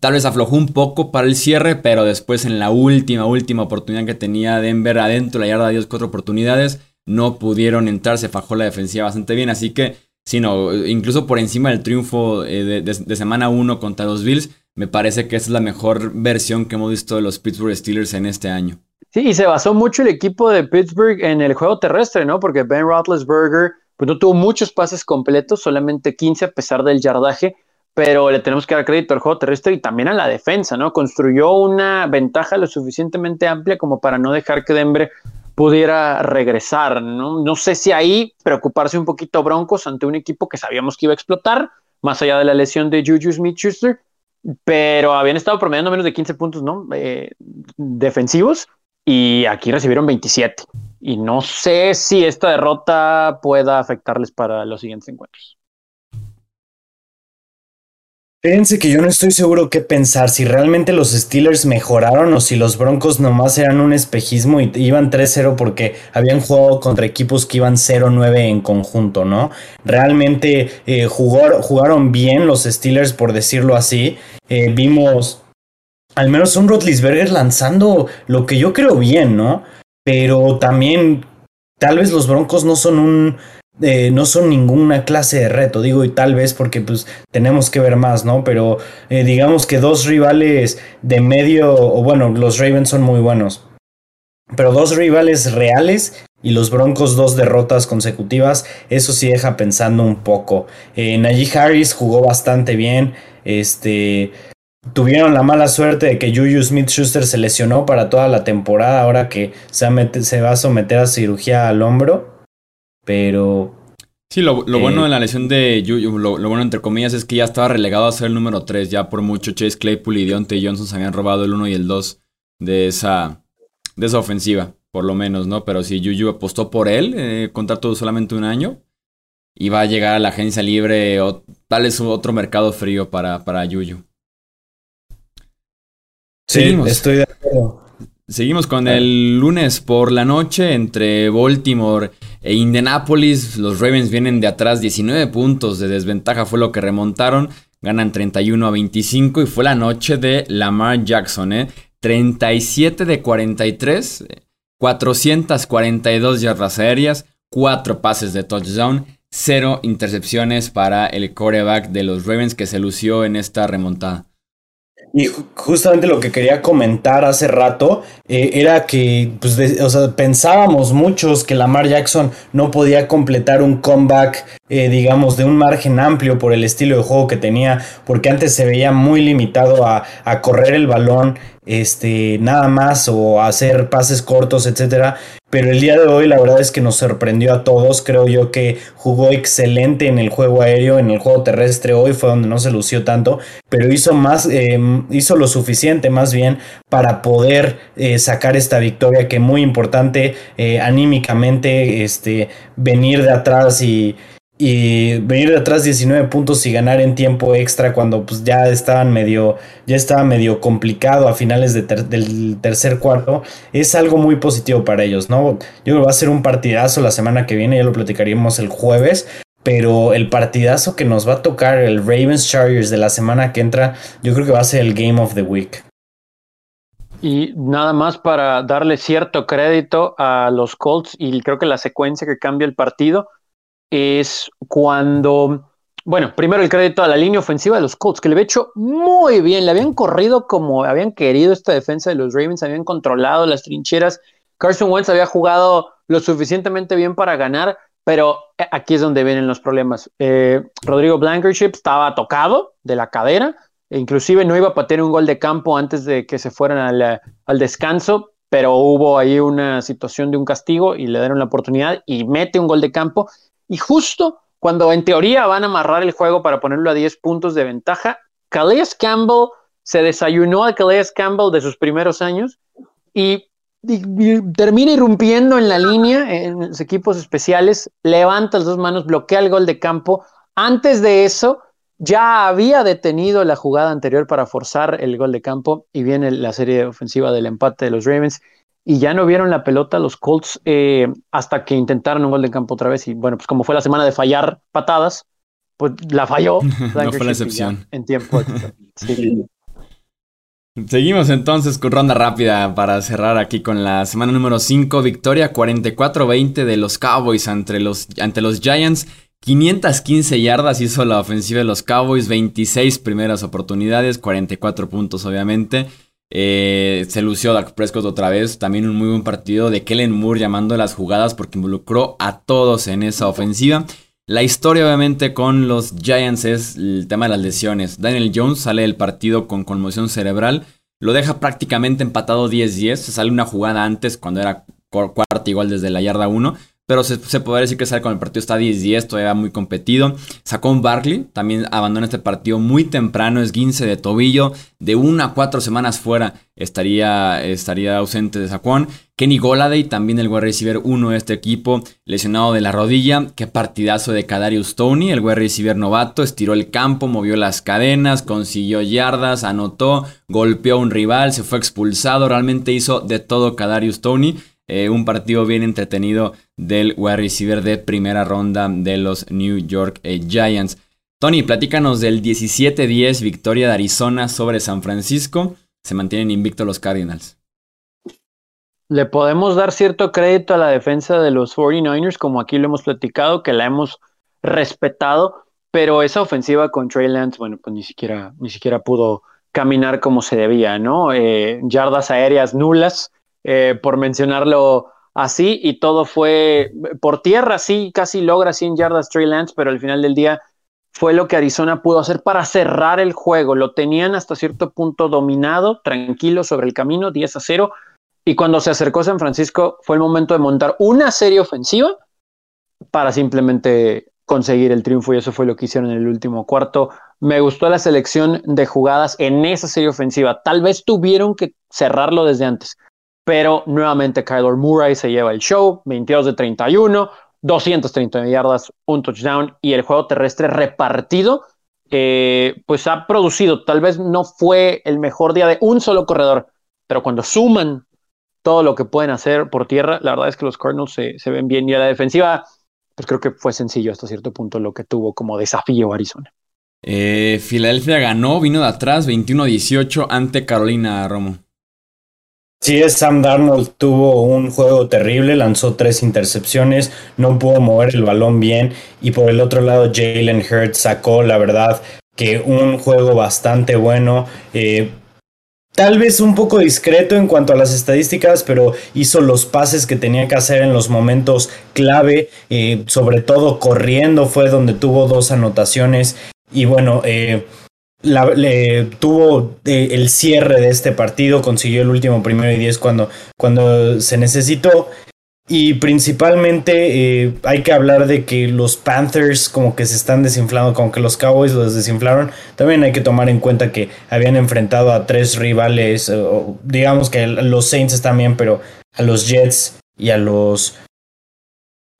[SPEAKER 1] Tal vez aflojó un poco para el cierre, pero después en la última, última oportunidad que tenía Denver adentro, la yarda de Dios, cuatro oportunidades, no pudieron entrar, se fajó la defensiva bastante bien, así que sino incluso por encima del triunfo eh, de, semana 1 contra los Bills, me parece que esa es la mejor versión que hemos visto de los Pittsburgh Steelers en este año.
[SPEAKER 4] Sí, y se basó mucho el equipo de Pittsburgh en el juego terrestre, ¿no? Porque Ben Roethlisberger pues no tuvo muchos pases completos, solamente 15 a pesar del yardaje, pero le tenemos que dar crédito al juego terrestre y también a la defensa, ¿no? Construyó una ventaja lo suficientemente amplia como para no dejar que Denver pudiera regresar, ¿no? No sé si ahí preocuparse un poquito Broncos ante un equipo que sabíamos que iba a explotar, más allá de la lesión de Juju Smith-Schuster, pero habían estado promediando menos de 15 puntos, ¿no? Eh, defensivos y aquí recibieron 27. Y no sé si esta derrota pueda afectarles para los siguientes encuentros.
[SPEAKER 3] Fíjense que yo no estoy seguro qué pensar, si realmente los Steelers mejoraron o si los Broncos nomás eran un espejismo y iban 3-0 porque habían jugado contra equipos que iban 0-9 en conjunto, ¿no? Realmente eh, jugaron bien los Steelers, por decirlo así. Eh, vimos al menos un Rotlisberger lanzando lo que yo creo bien, ¿no? Pero también tal vez los Broncos no son un eh, no son ninguna clase de reto, digo, y tal vez porque pues tenemos que ver más, ¿no? Pero eh, digamos que dos rivales de medio, o bueno, los Ravens son muy buenos, pero dos rivales reales y los Broncos dos derrotas consecutivas, eso sí deja pensando un poco. Eh, Najee Harris jugó bastante bien, este... Tuvieron la mala suerte de que Juju Smith Schuster se lesionó para toda la temporada ahora que se, se va a someter a cirugía al hombro. Pero.
[SPEAKER 1] Sí, lo, bueno de la lesión de Yuyu, lo, bueno entre comillas es que ya estaba relegado a ser el número 3. Ya por mucho Chase Claypool y Deontay Johnson se habían robado el 1 y el 2 de esa, de esa ofensiva, por lo menos, ¿no? Pero si Yuyu apostó por él, eh, contrato solamente un año, y va a llegar a la agencia libre o tal vez otro mercado frío para, para Yuyu.
[SPEAKER 3] Sí, estoy de acuerdo.
[SPEAKER 1] Seguimos con el lunes por la noche entre Baltimore e Indianapolis. Los Ravens vienen de atrás 19 puntos de desventaja, fue lo que remontaron. Ganan 31 a 25 y fue la noche de Lamar Jackson, ¿eh? 37 de 43, 442 yardas aéreas, 4 pases de touchdown, 0 intercepciones para el coreback de los Ravens que se lució en esta remontada.
[SPEAKER 3] Y justamente lo que quería comentar hace rato eh, era que pues, pensábamos muchos que Lamar Jackson no podía completar un comeback, eh, digamos, de un margen amplio por el estilo de juego que tenía, porque antes se veía muy limitado a, a correr el balón este, nada más o hacer pases cortos, etcétera. Pero el día de hoy la verdad es que nos sorprendió a todos. Creo yo que jugó excelente en el juego aéreo, en el juego terrestre. Hoy fue donde no se lució tanto, pero hizo más, em, hizo lo suficiente más bien para poder eh, sacar esta victoria que muy importante eh, anímicamente, este, venir de atrás y, y venir de atrás 19 puntos y ganar en tiempo extra cuando pues ya estaban medio ya estaba medio complicado a finales del tercer cuarto es algo muy positivo para ellos no yo creo que va a ser un partidazo la semana que viene ya lo platicaríamos el jueves pero el partidazo que nos va a tocar el Ravens Chargers de la semana que entra yo creo que va a ser el Game of the Week.
[SPEAKER 4] Y nada más para darle cierto crédito a los Colts y creo que la secuencia que cambia el partido es cuando, bueno, primero el crédito a la línea ofensiva de los Colts, que le había hecho muy bien, le habían corrido como habían querido esta defensa de los Ravens, habían controlado las trincheras. Carson Wentz había jugado lo suficientemente bien para ganar, pero aquí es donde vienen los problemas. Eh, Rodrigo Blankership estaba tocado de la cadera, e inclusive no iba a patear un gol de campo antes de que se fueran al, al descanso, pero hubo ahí una situación de un castigo y le dieron la oportunidad y mete un gol de campo y justo cuando en teoría van a amarrar el juego para ponerlo a 10 puntos de ventaja, Calais Campbell se desayunó a Calais Campbell de sus primeros años y, termina irrumpiendo en la línea, en los equipos especiales, levanta las dos manos, bloquea el gol de campo. Antes de eso, ya había detenido la jugada anterior para forzar el gol de campo y viene la serie ofensiva del empate de los Ravens y ya no vieron la pelota los Colts eh, hasta que intentaron un gol de campo otra vez. Y bueno, pues como fue la semana de fallar patadas, pues la falló.
[SPEAKER 1] no fue la excepción.
[SPEAKER 4] En tiempo.
[SPEAKER 1] Seguimos entonces con ronda rápida para cerrar aquí con la semana número 5. Victoria 44-20 de los Cowboys ante los, ante los Giants. 515 yardas hizo la ofensiva de los Cowboys, 26 primeras oportunidades, 44 puntos obviamente. Eh, se lució Dak Prescott otra vez, también un muy buen partido de Kellen Moore llamando las jugadas porque involucró a todos en esa ofensiva. La historia obviamente con los Giants es el tema de las lesiones. Daniel Jones sale del partido con conmoción cerebral, lo deja prácticamente empatado 10-10, se sale una jugada antes cuando era cuarta igual desde la yarda 1 pero se, se podría decir que sale con el partido está 10-10, todavía muy competido. Sacó un Barkley, también abandona este partido muy temprano, es 15 de tobillo, de una a cuatro semanas fuera estaría, estaría ausente de Saquon. Kenny Goladay, también el wide receiver 1 de este equipo, lesionado de la rodilla. Qué partidazo de Kadarius Tony, el wide receiver novato, estiró el campo, movió las cadenas, consiguió yardas, anotó, golpeó a un rival, se fue expulsado, realmente hizo de todo Kadarius Tony. Eh, un partido bien entretenido del wide receiver de primera ronda de los New York eh, Giants. Tony, platícanos del 17-10 victoria de Arizona sobre San Francisco. Se mantienen invictos los Cardinals.
[SPEAKER 4] Le podemos dar cierto crédito a la defensa de los 49ers, como aquí lo hemos platicado, que la hemos respetado, pero esa ofensiva con Trey Lance, bueno, pues ni siquiera, ni siquiera pudo caminar como se debía, ¿no? Eh, yardas aéreas nulas, eh, por mencionarlo así, y todo fue por tierra, sí, casi logra 100 yardas Trey Lance, pero al final del día fue lo que Arizona pudo hacer para cerrar el juego. Lo tenían hasta cierto punto dominado, tranquilo sobre el camino, 10 a 0. Y cuando se acercó San Francisco, fue el momento de montar una serie ofensiva para simplemente conseguir el triunfo. Y eso fue lo que hicieron en el último cuarto. Me gustó la selección de jugadas en esa serie ofensiva. Tal vez tuvieron que cerrarlo desde antes pero nuevamente Kyler Murray se lleva el show, 22 de 31, 230 yardas, un touchdown y el juego terrestre repartido, eh, pues ha producido, tal vez no fue el mejor día de un solo corredor, pero cuando suman todo lo que pueden hacer por tierra, la verdad es que los Cardinals se, ven bien y a la defensiva, pues creo que fue sencillo hasta cierto punto lo que tuvo como desafío Arizona.
[SPEAKER 1] Eh, Filadelfia ganó, vino de atrás 21-18 ante Carolina Romo.
[SPEAKER 3] Sí, es Sam Darnold tuvo un juego terrible, lanzó tres intercepciones, no pudo mover el balón bien y por el otro lado Jalen Hurts sacó, la verdad, que un juego bastante bueno. Eh, tal vez un poco discreto en cuanto a las estadísticas, pero hizo los pases que tenía que hacer en los momentos clave, eh, sobre todo corriendo fue donde tuvo dos anotaciones y bueno, eh, tuvo eh, el cierre de este partido, consiguió el último primero y diez cuando, cuando se necesitó. Y principalmente eh, hay que hablar de que los Panthers como que se están desinflando, como que los Cowboys los desinflaron. También hay que tomar en cuenta que habían enfrentado a tres rivales, digamos que los Saints también, pero a los Jets y a los...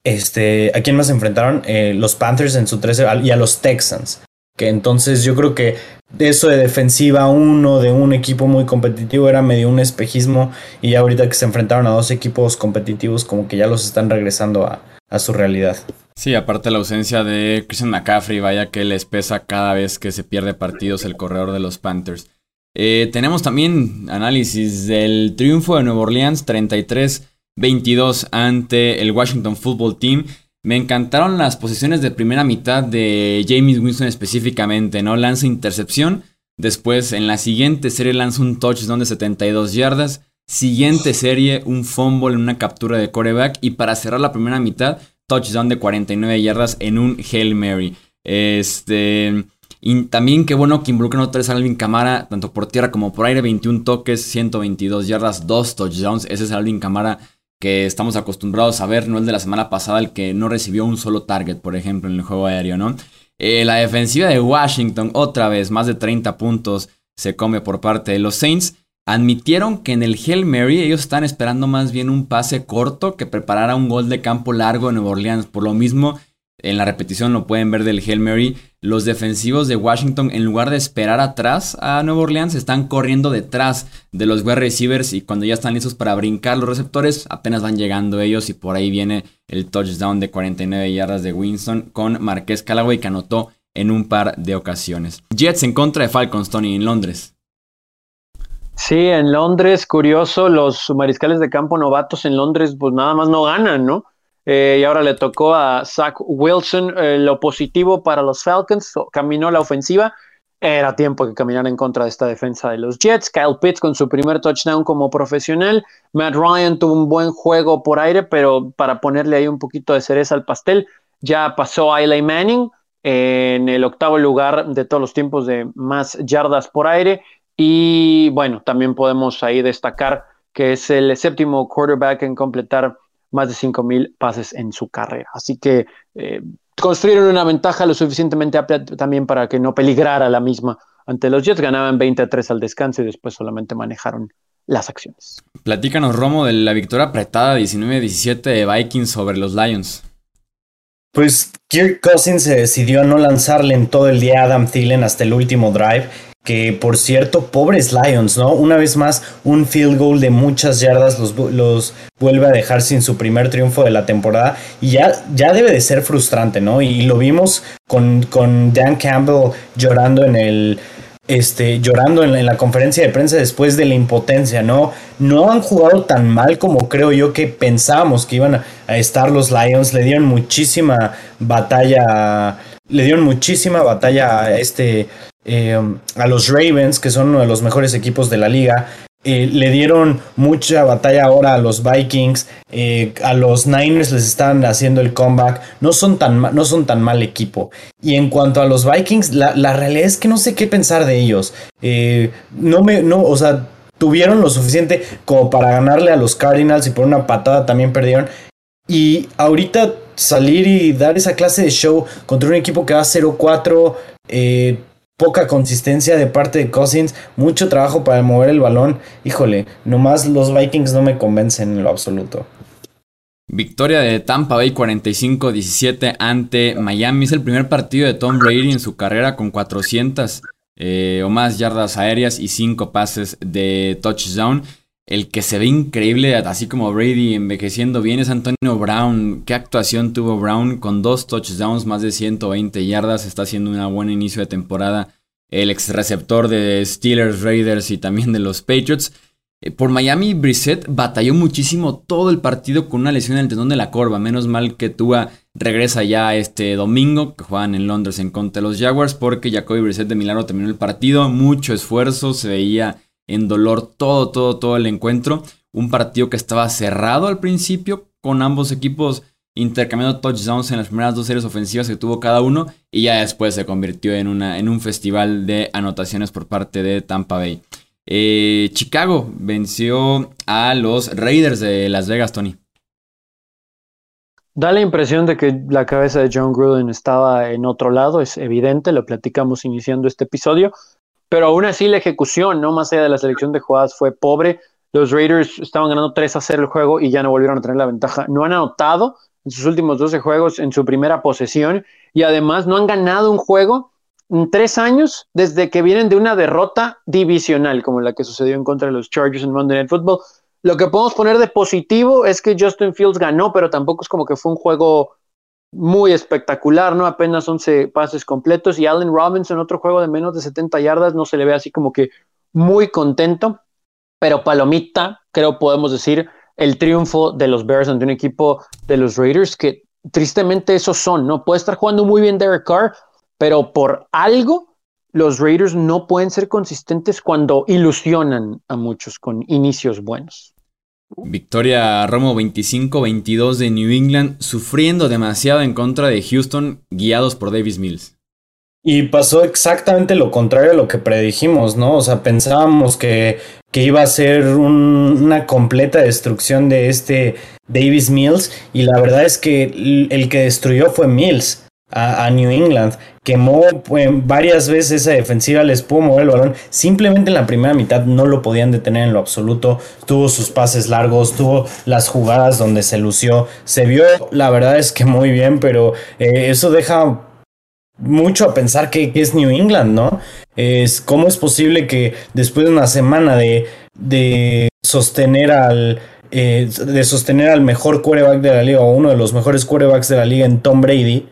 [SPEAKER 3] Este, ¿A quién más enfrentaron? Eh, los Panthers en su 13 y a los Texans que entonces yo creo que eso de defensiva uno de un equipo muy competitivo era medio un espejismo y ya ahorita que se enfrentaron a dos equipos competitivos como que ya los están regresando a, su realidad.
[SPEAKER 1] Sí, aparte la ausencia de Christian McCaffrey, vaya que les pesa cada vez que se pierde partidos el corredor de los Panthers. Eh, tenemos también análisis del triunfo de Nueva Orleans 33-22 ante el Washington Football Team. Me encantaron las posiciones de primera mitad de James Winston específicamente, ¿no? Lanza intercepción, después en la siguiente serie lanza un touchdown de 72 yardas, siguiente serie un fumble en una captura de coreback y para cerrar la primera mitad, touchdown de 49 yardas en un Hail Mary. Este... Y también qué bueno que involucran otra vez a Alvin Camara, tanto por tierra como por aire, 21 toques, 122 yardas, 2 touchdowns. Ese es Alvin Camara que estamos acostumbrados a ver, no el de la semana pasada, el que no recibió un solo target, por ejemplo, en el juego aéreo, ¿no? Eh, la defensiva de Washington, otra vez, más de 30 puntos se come por parte de los Saints. Admitieron que en el Hail Mary ellos están esperando más bien un pase corto que preparara un gol de campo largo en Nueva Orleans. Por lo mismo, en la repetición lo pueden ver del Hail Mary, los defensivos de Washington en lugar de esperar atrás a Nueva Orleans están corriendo detrás de los wide receivers y cuando ya están listos para brincar los receptores apenas van llegando ellos y por ahí viene el touchdown de 49 yardas de Winston con Marqués Callaway que anotó en un par de ocasiones. Jets en contra de Falcons, Tony, en Londres.
[SPEAKER 4] Sí, en Londres, curioso, los mariscales de campo novatos en Londres pues nada más no ganan, ¿no? Eh, y ahora le tocó a Zach Wilson. Eh, lo positivo para los Falcons, caminó la ofensiva. Era tiempo que caminara en contra de esta defensa de los Jets. Kyle Pitts con su primer touchdown como profesional. Matt Ryan tuvo un buen juego por aire, pero para ponerle ahí un poquito de cereza al pastel, ya pasó a Eli Manning en el octavo lugar de todos los tiempos de más yardas por aire. Y bueno, también podemos ahí destacar que es el séptimo quarterback en completar más de 5.000 pases en su carrera. Así que eh, construyeron una ventaja lo suficientemente amplia también para que no peligrara la misma ante los Jets. Ganaban 20 a 3 al descanso y después solamente manejaron las acciones.
[SPEAKER 1] Platícanos, Romo, de la victoria apretada 19-17 de Vikings sobre los Lions.
[SPEAKER 3] Pues Kirk Cousins se decidió a no lanzarle en todo el día a Adam Thielen hasta el último drive. Que por cierto, pobres Lions, ¿no? Una vez más, un field goal de muchas yardas los, vuelve a dejar sin su primer triunfo de la temporada. Y ya, ya debe de ser frustrante, ¿no? Y lo vimos con, con Dan Campbell llorando en el este, llorando en la, conferencia de prensa después de la impotencia, ¿no? No han jugado tan mal como creo yo que pensábamos que iban a, estar los Lions. Le dieron muchísima batalla, le dieron muchísima batalla a, este, eh, a los Ravens, que son uno de los mejores equipos de la liga. Eh, le dieron mucha batalla ahora a los Vikings, eh, a los Niners les están haciendo el comeback, no son tan, no son tan mal equipo. Y en cuanto a los Vikings, la, realidad es que no sé qué pensar de ellos. Eh, no me, no, o sea, tuvieron lo suficiente como para ganarle a los Cardinals y por una patada también perdieron. Y ahorita salir y dar esa clase de show contra un equipo que va 0-4, poca consistencia de parte de Cousins, mucho trabajo para mover el balón. Híjole, nomás los Vikings no me convencen en lo absoluto.
[SPEAKER 1] Victoria de Tampa Bay 45-17 ante Miami. Es el primer partido de Tom Brady en su carrera con 400 eh, o más yardas aéreas y 5 pases de touchdown. El que se ve increíble, así como Brady envejeciendo bien, es Antonio Brown. ¿Qué actuación tuvo Brown con dos touchdowns, más de 120 yardas? Está haciendo un buen inicio de temporada. El ex receptor de Steelers, Raiders y también de los Patriots. Eh, por Miami, Brissett batalló muchísimo todo el partido con una lesión en el tendón de la corva. Menos mal que Tua regresa ya este domingo, que juegan en Londres en contra de los Jaguars, porque Jacoby Brissett de Milano terminó el partido. Mucho esfuerzo, se veía en dolor todo, todo, todo el encuentro. Un partido que estaba cerrado al principio, con ambos equipos intercambiando touchdowns en las primeras dos series ofensivas que tuvo cada uno, y ya después se convirtió en, una, en un festival de anotaciones por parte de Tampa Bay. Eh, Chicago venció a los Raiders de Las Vegas, Tony.
[SPEAKER 4] Da la impresión de que la cabeza de John Gruden estaba en otro lado, es evidente, lo platicamos iniciando este episodio, pero aún así la ejecución, no más allá de la selección de jugadas, fue pobre. Los Raiders estaban ganando 3 a 0 el juego y ya no volvieron a tener la ventaja. No han anotado en sus últimos 12 juegos en su primera posesión y además no han ganado un juego en tres años desde que vienen de una derrota divisional como la que sucedió en contra de los Chargers en Monday Night Football. Lo que podemos poner de positivo es que Justin Fields ganó, pero tampoco es como que fue un juego muy espectacular, ¿no? Apenas 11 pases completos y Allen Robinson, otro juego de menos de 70 yardas, no se le ve así como que muy contento, pero palomita, creo podemos decir, el triunfo de los Bears ante un equipo de los Raiders que tristemente esos son, ¿no? Puede estar jugando muy bien Derek Carr, pero por algo los Raiders no pueden ser consistentes cuando ilusionan a muchos con inicios buenos.
[SPEAKER 1] Victoria Romo 25-22 de New England, sufriendo demasiado en contra de Houston, guiados por Davis Mills.
[SPEAKER 3] Y pasó exactamente lo contrario a lo que predijimos, ¿no? O sea, pensábamos que, que iba a ser una completa destrucción de este Davis Mills y la verdad es que el que destruyó fue Mills a, New England. Quemó pues, varias veces esa defensiva, les pudo mover el balón. Simplemente en la primera mitad no lo podían detener en lo absoluto. Tuvo sus pases largos, tuvo las jugadas donde se lució. Se vio, la verdad es que muy bien, pero eh, eso deja mucho a pensar que, es New England, ¿no? Es cómo es posible que después de una semana de, de sostener al eh, de sostener al mejor quarterback de la liga o uno de los mejores quarterbacks de la liga en Tom Brady,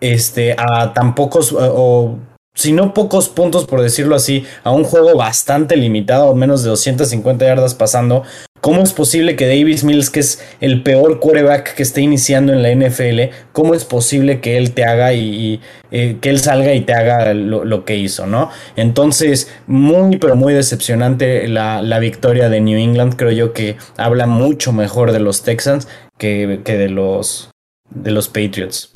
[SPEAKER 3] este, a tan pocos, o si no pocos puntos por decirlo así, a un juego bastante limitado, menos de 250 yardas pasando, ¿Cómo es posible que Davis Mills, que es el peor quarterback que esté iniciando en la NFL, cómo es posible que él te haga y, eh, que él salga y te haga lo, que hizo, ¿no? Entonces, muy, pero muy decepcionante la, la, victoria de New England. Creo yo que habla mucho mejor de los Texans que, que de, los, de los Patriots.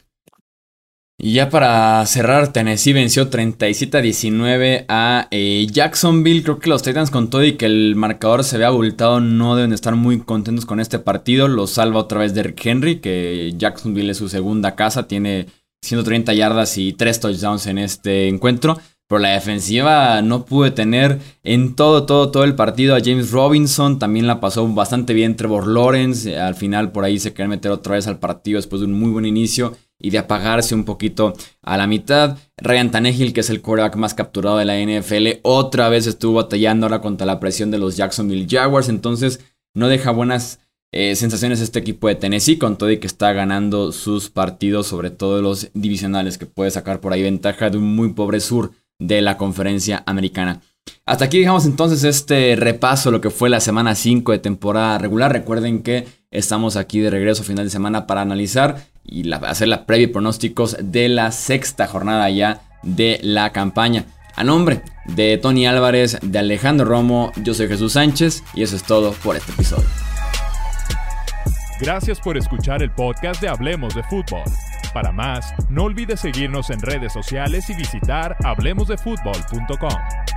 [SPEAKER 1] Y ya para cerrar, Tennessee venció 37 a 19 a eh, Jacksonville. Creo que los Titans con todo y que el marcador se vea abultado no deben estar muy contentos con este partido. Lo salva otra vez Derrick Henry, que Jacksonville es su segunda casa. Tiene 130 yardas y 3 touchdowns en este encuentro. Pero la defensiva no pude tener en todo, todo, todo el partido a James Robinson. También la pasó bastante bien Trevor Lawrence. Al final por ahí se quiere meter otra vez al partido después de un muy buen inicio y de apagarse un poquito a la mitad. Ryan Tannehill, que es el quarterback más capturado de la NFL, otra vez estuvo batallando ahora contra la presión de los Jacksonville Jaguars. Entonces no deja buenas eh, sensaciones este equipo de Tennessee, con todo y que está ganando sus partidos, sobre todo los divisionales, que puede sacar por ahí ventaja de un muy pobre sur de la conferencia americana. Hasta aquí dejamos entonces este repaso, lo que fue la semana 5 de temporada regular. Recuerden que estamos aquí de regreso a final de semana para analizar y hacer la previa y pronósticos de la sexta jornada ya de la campaña. A nombre de Tony Álvarez, de Alejandro Romo, yo soy Jesús Sánchez y eso es todo por este episodio.
[SPEAKER 2] Gracias por escuchar el podcast de Hablemos de Fútbol. Para más, no olvides seguirnos en redes sociales y visitar hablemosdefutbol.com.